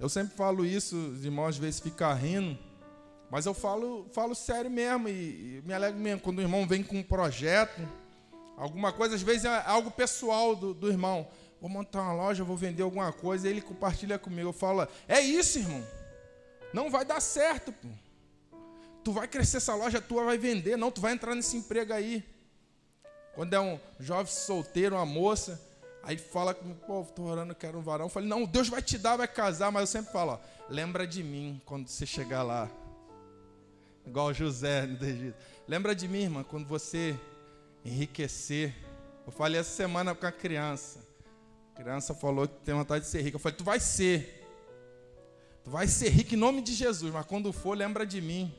Eu sempre falo isso, os irmãos às vezes ficam rindo, mas eu falo, falo sério mesmo e, e me alegro mesmo quando o irmão vem com um projeto, alguma coisa, às vezes é algo pessoal do, do irmão. Vou montar uma loja, vou vender alguma coisa, ele compartilha comigo. Eu falo, é isso, irmão. Não vai dar certo, pô. Tu vai crescer essa loja tua, vai vender. Não, tu vai entrar nesse emprego aí. Quando é um jovem solteiro, uma moça, aí fala comigo, pô, estou orando, quero um varão. Eu falei, não, Deus vai te dar, vai casar, mas eu sempre falo, ó, lembra de mim quando você chegar lá. Igual José no Egito. Lembra de mim, irmã, quando você enriquecer. Eu falei essa semana com a criança. A criança falou que tem vontade de ser rica. Eu falei, tu vai ser. Tu vai ser rico em nome de Jesus, mas quando for, lembra de mim.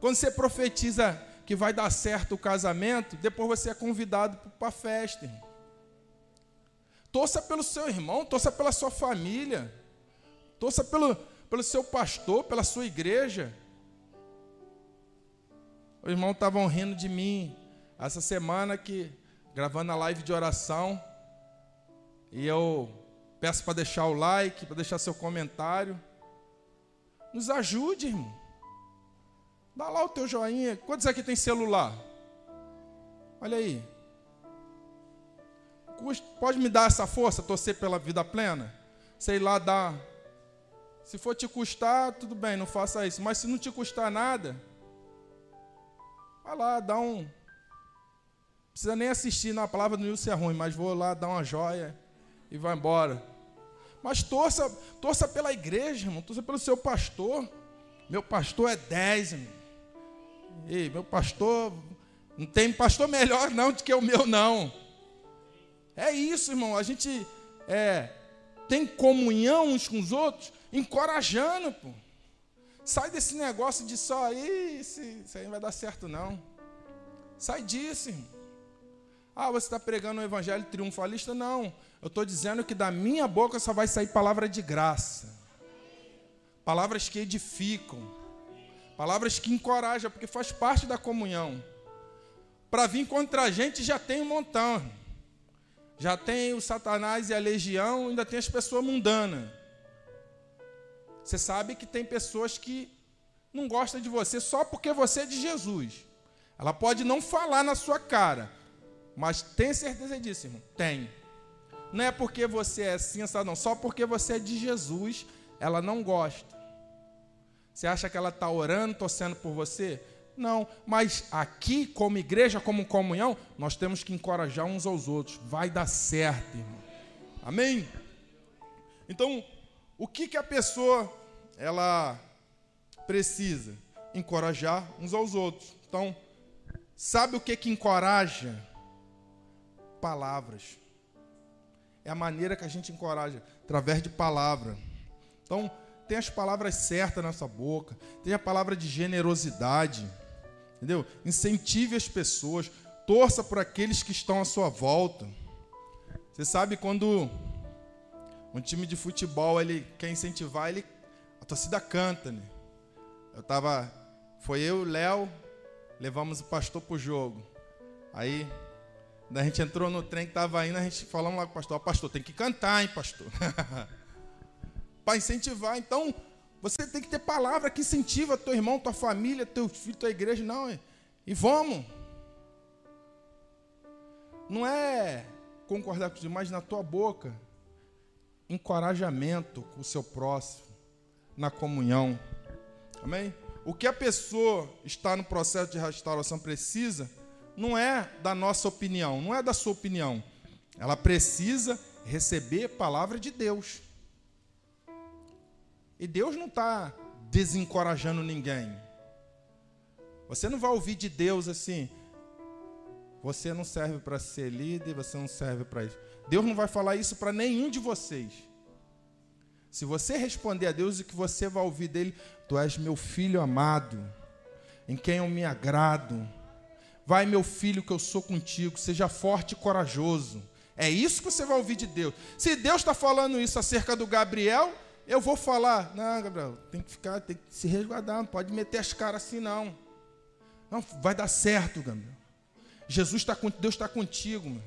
Quando você profetiza que vai dar certo o casamento, depois você é convidado para a festa. Irmão. Torça pelo seu irmão, torça pela sua família, torça pelo, pelo seu pastor, pela sua igreja. Os irmãos estavam rindo de mim essa semana que gravando a live de oração e eu Peço para deixar o like, para deixar seu comentário. Nos ajude, irmão. Dá lá o teu joinha. Quantos aqui tem celular? Olha aí. Pode me dar essa força, torcer pela vida plena? Sei lá, dar. Se for te custar, tudo bem, não faça isso. Mas se não te custar nada, vai lá, dá um. Precisa nem assistir na palavra do Nilson é ruim, mas vou lá dar uma joia e vai embora. Mas torça, torça pela igreja, irmão, torça pelo seu pastor. Meu pastor é 10, irmão. Ei, meu pastor, não tem pastor melhor não do que o meu, não. É isso, irmão. A gente é, tem comunhão uns com os outros, encorajando, pô. Sai desse negócio de só aí, isso, isso aí não vai dar certo, não. Sai disso, irmão. Ah, você está pregando o evangelho triunfalista? Não. Eu estou dizendo que da minha boca só vai sair palavra de graça. Palavras que edificam. Palavras que encorajam, porque faz parte da comunhão. Para vir contra a gente já tem um montão. Já tem o Satanás e a legião, ainda tem as pessoas mundanas. Você sabe que tem pessoas que não gostam de você só porque você é de Jesus. Ela pode não falar na sua cara, mas tem certeza disso, irmão? Tem. Não é porque você é assim, não. Só porque você é de Jesus, ela não gosta. Você acha que ela está orando, torcendo por você? Não, mas aqui, como igreja, como comunhão, nós temos que encorajar uns aos outros. Vai dar certo, irmão. Amém? Então, o que, que a pessoa ela precisa? Encorajar uns aos outros. Então, sabe o que, que encoraja? Palavras. É a maneira que a gente encoraja, através de palavra. Então, tem as palavras certas na sua boca, tem a palavra de generosidade, entendeu? Incentive as pessoas, torça por aqueles que estão à sua volta. Você sabe quando um time de futebol ele quer incentivar, ele a torcida canta, né? Eu tava, foi eu, Léo, levamos o pastor pro jogo. Aí a gente entrou no trem que estava indo, a gente falamos lá com o pastor, oh, pastor, tem que cantar, hein, pastor? Para incentivar. Então, você tem que ter palavra que incentiva teu irmão, tua família, teu filho, tua igreja. Não, é. E vamos. Não é concordar com os demais na tua boca. Encorajamento com o seu próximo, na comunhão. Amém? O que a pessoa está no processo de restauração precisa não é da nossa opinião, não é da sua opinião. Ela precisa receber palavra de Deus. E Deus não está desencorajando ninguém. Você não vai ouvir de Deus assim. Você não serve para ser líder, você não serve para isso. Deus não vai falar isso para nenhum de vocês. Se você responder a Deus, o que você vai ouvir dele, tu és meu filho amado, em quem eu me agrado Vai, meu filho, que eu sou contigo, seja forte e corajoso. É isso que você vai ouvir de Deus. Se Deus está falando isso acerca do Gabriel, eu vou falar, não, Gabriel, tem que ficar, tem que se resguardar, não pode meter as caras assim, não. Não, vai dar certo, Gabriel. Jesus está Deus está contigo, meu.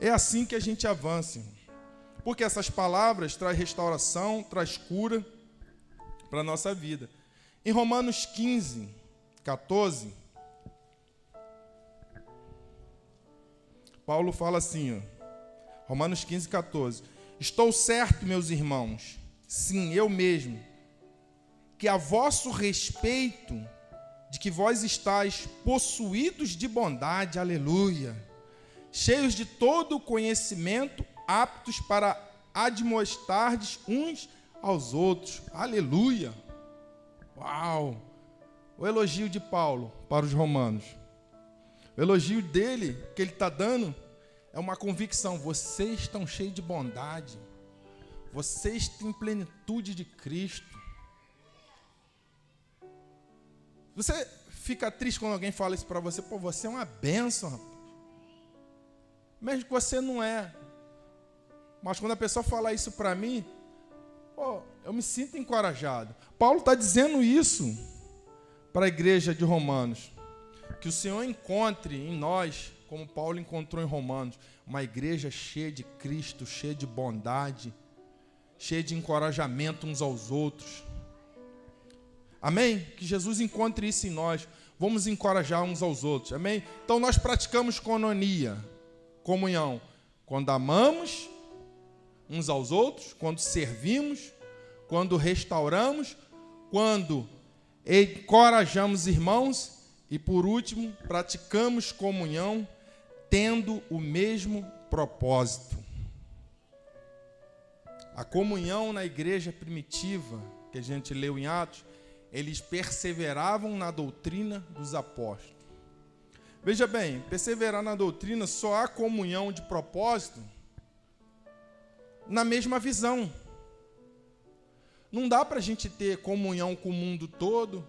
É assim que a gente avança, porque essas palavras traz restauração, traz cura para a nossa vida. Em Romanos 15, 14, Paulo fala assim, ó, Romanos 15, 14: Estou certo, meus irmãos, sim, eu mesmo, que a vosso respeito, de que vós estáis possuídos de bondade, aleluia, cheios de todo o conhecimento, aptos para admoestardes uns aos outros, aleluia. Uau! O elogio de Paulo para os romanos. O elogio dele, que ele está dando, é uma convicção: vocês estão cheios de bondade, vocês têm plenitude de Cristo. Você fica triste quando alguém fala isso para você, pô, você é uma bênção, rapaz. Mesmo que você não é. Mas quando a pessoa fala isso para mim, pô, eu me sinto encorajado. Paulo está dizendo isso para a igreja de Romanos. Que o Senhor encontre em nós, como Paulo encontrou em Romanos, uma igreja cheia de Cristo, cheia de bondade, cheia de encorajamento uns aos outros. Amém? Que Jesus encontre isso em nós. Vamos encorajar uns aos outros. Amém? Então nós praticamos cononia, comunhão, quando amamos uns aos outros, quando servimos, quando restauramos, quando encorajamos irmãos e por último, praticamos comunhão tendo o mesmo propósito. A comunhão na igreja primitiva, que a gente leu em Atos, eles perseveravam na doutrina dos apóstolos. Veja bem, perseverar na doutrina só há comunhão de propósito na mesma visão. Não dá para a gente ter comunhão com o mundo todo,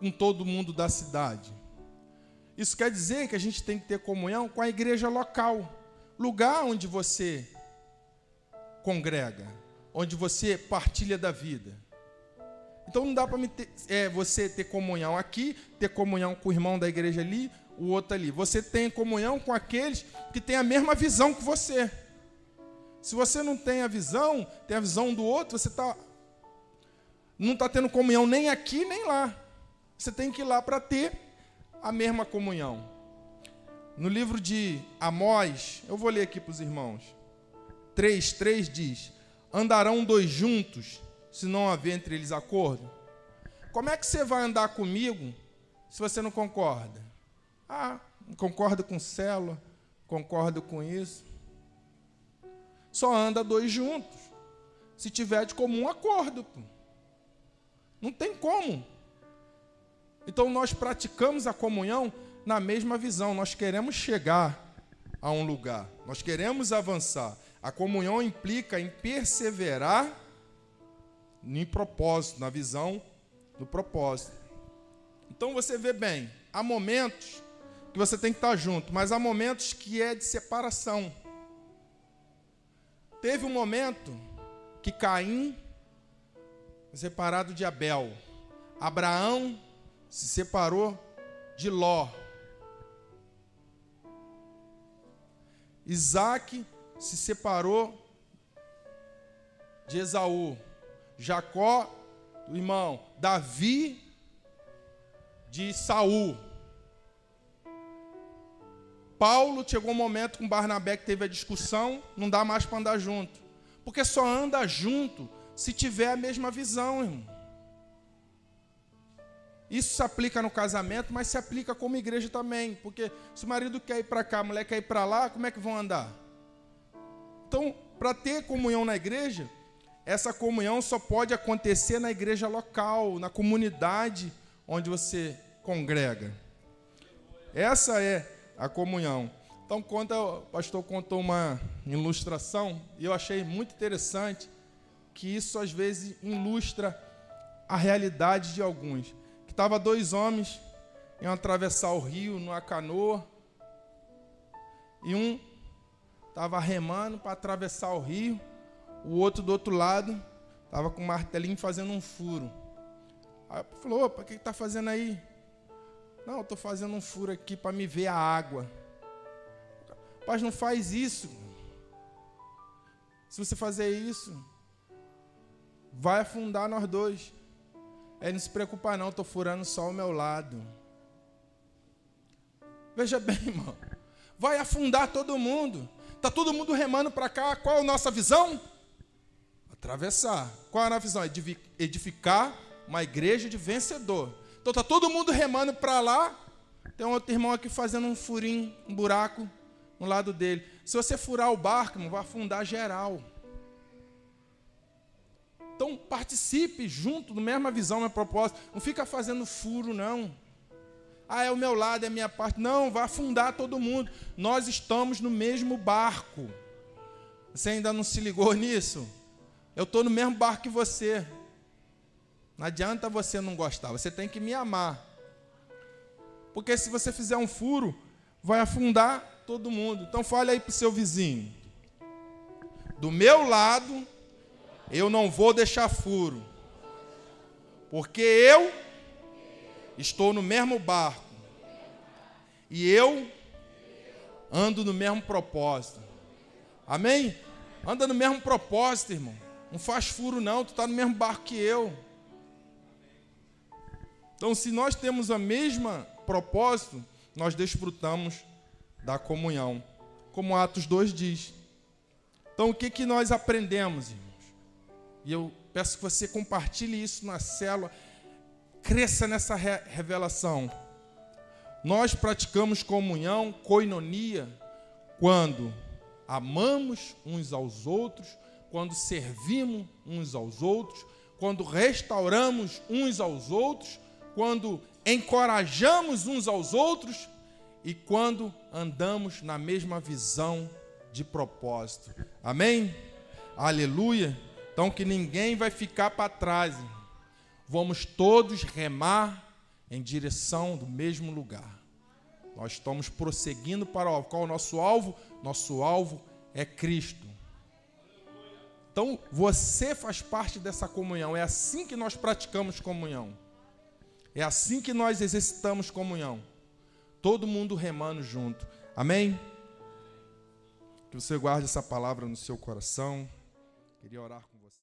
com todo mundo da cidade. Isso quer dizer que a gente tem que ter comunhão com a igreja local, lugar onde você congrega, onde você partilha da vida. Então não dá para é, você ter comunhão aqui, ter comunhão com o irmão da igreja ali, o outro ali. Você tem comunhão com aqueles que têm a mesma visão que você. Se você não tem a visão, tem a visão do outro, você tá, não está tendo comunhão nem aqui nem lá. Você tem que ir lá para ter a mesma comunhão. No livro de Amós, eu vou ler aqui para os irmãos. 3, 3 diz: Andarão dois juntos, se não haver entre eles acordo? Como é que você vai andar comigo se você não concorda? Ah, concordo com célula, concordo com isso. Só anda dois juntos, se tiver de comum acordo. Não tem como. Então nós praticamos a comunhão na mesma visão. Nós queremos chegar a um lugar, nós queremos avançar. A comunhão implica em perseverar em propósito, na visão do propósito. Então você vê bem, há momentos que você tem que estar junto, mas há momentos que é de separação. Teve um momento que Caim separado de Abel, Abraão se separou de Ló. Isaac se separou de Esaú. Jacó, do irmão, Davi de Saul. Paulo chegou um momento com Barnabé que teve a discussão, não dá mais para andar junto. Porque só anda junto se tiver a mesma visão, irmão. Isso se aplica no casamento, mas se aplica como igreja também. Porque se o marido quer ir para cá, a mulher quer ir para lá, como é que vão andar? Então, para ter comunhão na igreja, essa comunhão só pode acontecer na igreja local, na comunidade onde você congrega. Essa é a comunhão. Então, conta, o pastor contou uma ilustração e eu achei muito interessante que isso às vezes ilustra a realidade de alguns estava dois homens iam atravessar o rio numa canoa e um estava remando para atravessar o rio, o outro do outro lado estava com um martelinho fazendo um furo. Aí falou: opa, o que está fazendo aí? Não, estou fazendo um furo aqui para me ver a água. Rapaz, não faz isso. Se você fazer isso, vai afundar nós dois. Ele não se preocupa não, estou furando só o meu lado. Veja bem, irmão. Vai afundar todo mundo. Está todo mundo remando para cá. Qual é a nossa visão? Atravessar. Qual é a nossa visão? Edificar uma igreja de vencedor. Então está todo mundo remando para lá. Tem um outro irmão aqui fazendo um furinho, um buraco no lado dele. Se você furar o barco, irmão, vai afundar geral. Então participe junto, na mesma visão, mesmo propósito. Não fica fazendo furo, não. Ah, é o meu lado, é a minha parte. Não, vai afundar todo mundo. Nós estamos no mesmo barco. Você ainda não se ligou nisso? Eu estou no mesmo barco que você. Não adianta você não gostar, você tem que me amar. Porque se você fizer um furo, vai afundar todo mundo. Então fale aí para o seu vizinho. Do meu lado eu não vou deixar furo, porque eu estou no mesmo barco e eu ando no mesmo propósito. Amém? Anda no mesmo propósito, irmão. Não faz furo, não. Tu está no mesmo barco que eu. Então, se nós temos a mesma propósito, nós desfrutamos da comunhão, como Atos 2 diz. Então, o que, que nós aprendemos, irmãos? E eu peço que você compartilhe isso na célula, cresça nessa re revelação. Nós praticamos comunhão, coinonia, quando amamos uns aos outros, quando servimos uns aos outros, quando restauramos uns aos outros, quando encorajamos uns aos outros e quando andamos na mesma visão de propósito. Amém? Aleluia. Então que ninguém vai ficar para trás. Vamos todos remar em direção do mesmo lugar. Nós estamos prosseguindo para o qual o nosso alvo? Nosso alvo é Cristo. Então, você faz parte dessa comunhão. É assim que nós praticamos comunhão. É assim que nós exercitamos comunhão. Todo mundo remando junto. Amém? Que você guarde essa palavra no seu coração. Queria orar com.